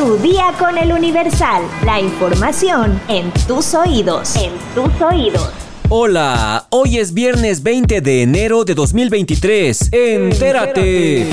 Tu día con el Universal. La información en tus oídos. En tus oídos. Hola, hoy es viernes 20 de enero de 2023. Entérate.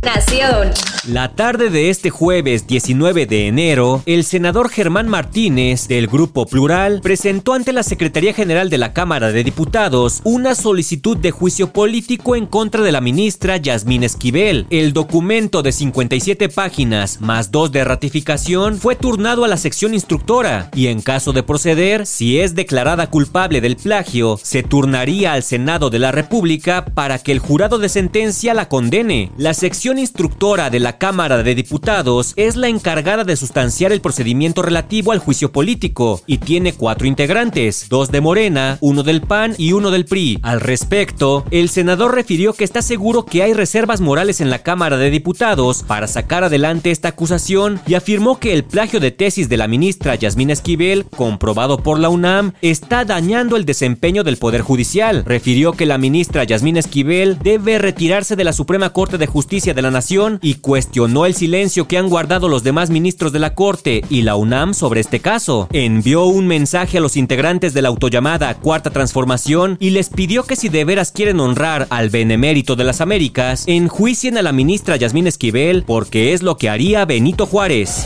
Nación. La tarde de este jueves 19 de enero, el senador Germán Martínez, del Grupo Plural, presentó ante la Secretaría General de la Cámara de Diputados una solicitud de juicio político en contra de la ministra Yasmín Esquivel. El documento de 57 páginas más dos de ratificación fue turnado a la sección instructora y en caso de proceder, si es declarada culpable del plagio, se turnaría al Senado de la República para que el jurado de sentencia la condene. La sección instructora de la Cámara de Diputados es la encargada de sustanciar el procedimiento relativo al juicio político y tiene cuatro integrantes, dos de Morena, uno del PAN y uno del PRI. Al respecto, el senador refirió que está seguro que hay reservas morales en la Cámara de Diputados para sacar adelante esta acusación y afirmó que el plagio de tesis de la ministra Yasmín Esquivel, comprobado por la UNAM, está dañando el desempeño del Poder Judicial. Refirió que la ministra Yasmín Esquivel debe retirarse de la Suprema Corte de Justicia de la Nación y cuestionar cuestionó el silencio que han guardado los demás ministros de la Corte y la UNAM sobre este caso. Envió un mensaje a los integrantes de la autollamada Cuarta Transformación y les pidió que si de veras quieren honrar al benemérito de las Américas, enjuicien a la ministra Yasmín Esquivel porque es lo que haría Benito Juárez.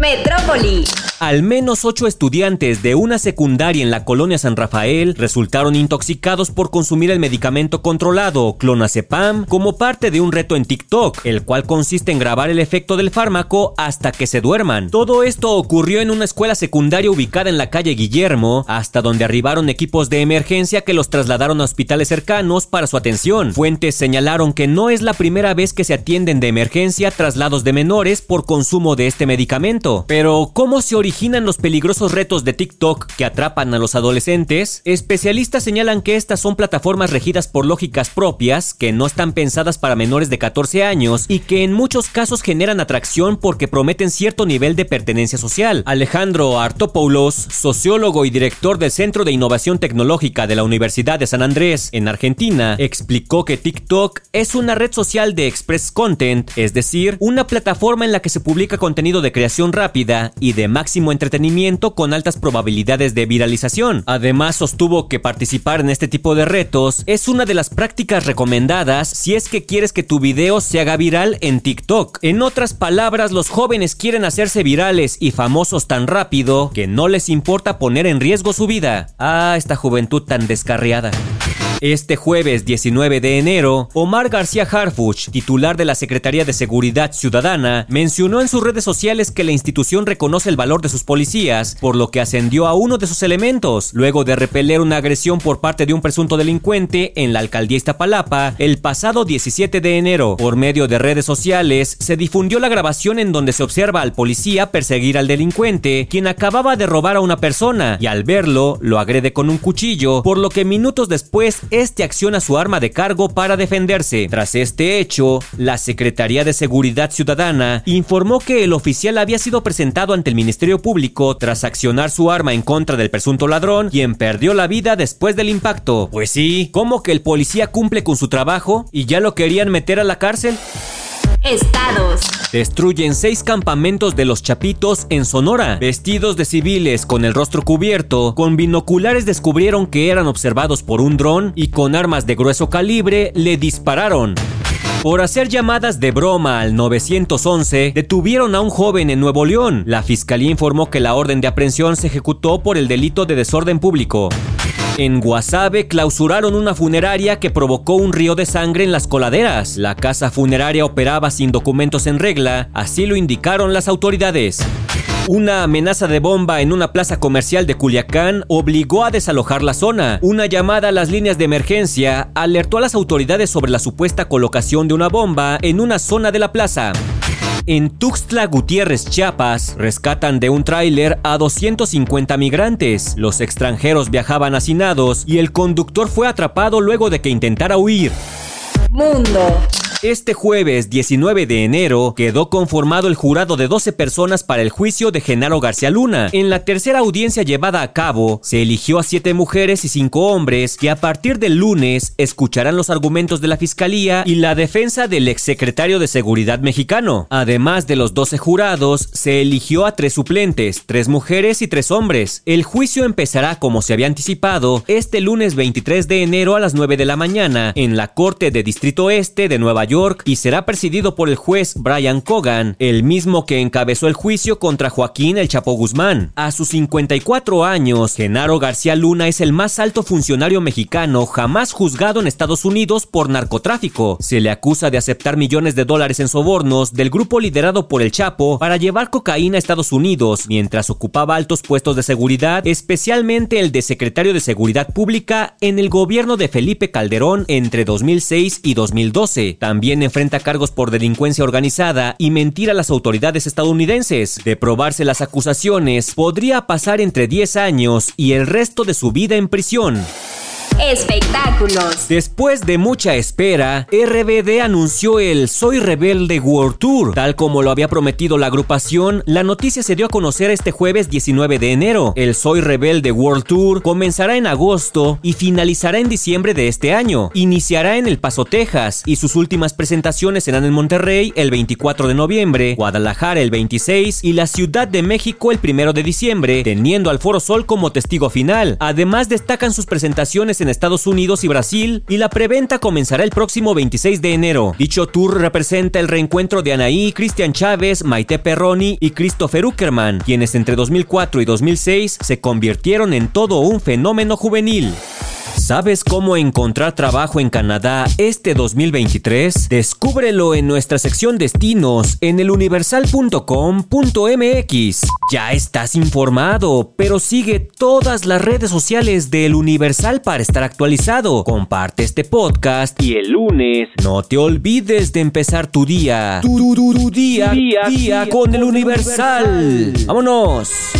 Metrópoli. Al menos ocho estudiantes de una secundaria en la colonia San Rafael resultaron intoxicados por consumir el medicamento controlado clonazepam como parte de un reto en TikTok, el cual consiste en grabar el efecto del fármaco hasta que se duerman. Todo esto ocurrió en una escuela secundaria ubicada en la calle Guillermo, hasta donde arribaron equipos de emergencia que los trasladaron a hospitales cercanos para su atención. Fuentes señalaron que no es la primera vez que se atienden de emergencia traslados de menores por consumo de este medicamento. Pero, ¿cómo se originan los peligrosos retos de TikTok que atrapan a los adolescentes? Especialistas señalan que estas son plataformas regidas por lógicas propias, que no están pensadas para menores de 14 años y que en muchos casos generan atracción porque prometen cierto nivel de pertenencia social. Alejandro Artopoulos, sociólogo y director del Centro de Innovación Tecnológica de la Universidad de San Andrés, en Argentina, explicó que TikTok es una red social de express content, es decir, una plataforma en la que se publica contenido de creación rápida y de entretenimiento con altas probabilidades de viralización. Además, sostuvo que participar en este tipo de retos es una de las prácticas recomendadas si es que quieres que tu video se haga viral en TikTok. En otras palabras, los jóvenes quieren hacerse virales y famosos tan rápido que no les importa poner en riesgo su vida. Ah, esta juventud tan descarriada. Este jueves 19 de enero, Omar García Harfuch, titular de la Secretaría de Seguridad Ciudadana, mencionó en sus redes sociales que la institución reconoce el valor de sus policías, por lo que ascendió a uno de sus elementos, luego de repeler una agresión por parte de un presunto delincuente en la alcaldía Iztapalapa el pasado 17 de enero. Por medio de redes sociales, se difundió la grabación en donde se observa al policía perseguir al delincuente, quien acababa de robar a una persona, y al verlo, lo agrede con un cuchillo, por lo que minutos después este acciona su arma de cargo para defenderse. Tras este hecho, la Secretaría de Seguridad Ciudadana informó que el oficial había sido presentado ante el Ministerio Público tras accionar su arma en contra del presunto ladrón, quien perdió la vida después del impacto. Pues sí, ¿cómo que el policía cumple con su trabajo y ya lo querían meter a la cárcel? Estados. Destruyen seis campamentos de los Chapitos en Sonora. Vestidos de civiles con el rostro cubierto, con binoculares descubrieron que eran observados por un dron y con armas de grueso calibre le dispararon. Por hacer llamadas de broma al 911, detuvieron a un joven en Nuevo León. La fiscalía informó que la orden de aprehensión se ejecutó por el delito de desorden público. En Guasave clausuraron una funeraria que provocó un río de sangre en las coladeras. La casa funeraria operaba sin documentos en regla, así lo indicaron las autoridades. Una amenaza de bomba en una plaza comercial de Culiacán obligó a desalojar la zona. Una llamada a las líneas de emergencia alertó a las autoridades sobre la supuesta colocación de una bomba en una zona de la plaza. En Tuxtla Gutiérrez, Chiapas, rescatan de un tráiler a 250 migrantes. Los extranjeros viajaban hacinados y el conductor fue atrapado luego de que intentara huir. Mundo. Este jueves 19 de enero quedó conformado el jurado de 12 personas para el juicio de Genaro García Luna. En la tercera audiencia llevada a cabo, se eligió a 7 mujeres y 5 hombres que a partir del lunes escucharán los argumentos de la fiscalía y la defensa del exsecretario de Seguridad mexicano. Además de los 12 jurados, se eligió a 3 suplentes, 3 mujeres y 3 hombres. El juicio empezará, como se había anticipado, este lunes 23 de enero a las 9 de la mañana en la Corte de Distrito Este de Nueva York y será presidido por el juez Brian Cogan, el mismo que encabezó el juicio contra Joaquín El Chapo Guzmán. A sus 54 años, Genaro García Luna es el más alto funcionario mexicano jamás juzgado en Estados Unidos por narcotráfico. Se le acusa de aceptar millones de dólares en sobornos del grupo liderado por El Chapo para llevar cocaína a Estados Unidos, mientras ocupaba altos puestos de seguridad, especialmente el de secretario de Seguridad Pública en el gobierno de Felipe Calderón entre 2006 y 2012. También enfrenta cargos por delincuencia organizada y mentir a las autoridades estadounidenses. De probarse las acusaciones, podría pasar entre 10 años y el resto de su vida en prisión. Espectáculos. Después de mucha espera, RBD anunció el Soy Rebelde World Tour. Tal como lo había prometido la agrupación, la noticia se dio a conocer este jueves 19 de enero. El Soy Rebelde World Tour comenzará en agosto y finalizará en diciembre de este año. Iniciará en El Paso, Texas, y sus últimas presentaciones serán en Monterrey el 24 de noviembre, Guadalajara el 26 y la Ciudad de México el 1 de diciembre, teniendo al Foro Sol como testigo final. Además destacan sus presentaciones en Estados Unidos y Brasil y la preventa comenzará el próximo 26 de enero. Dicho tour representa el reencuentro de Anaí, Cristian Chávez, Maite Perroni y Christopher Uckerman, quienes entre 2004 y 2006 se convirtieron en todo un fenómeno juvenil. ¿Sabes cómo encontrar trabajo en Canadá este 2023? Descúbrelo en nuestra sección destinos en eluniversal.com.mx. Ya estás informado, pero sigue todas las redes sociales de El Universal para estar actualizado. Comparte este podcast y el lunes no te olvides de empezar tu día. Tu, día, día, con El Universal. ¡Vámonos!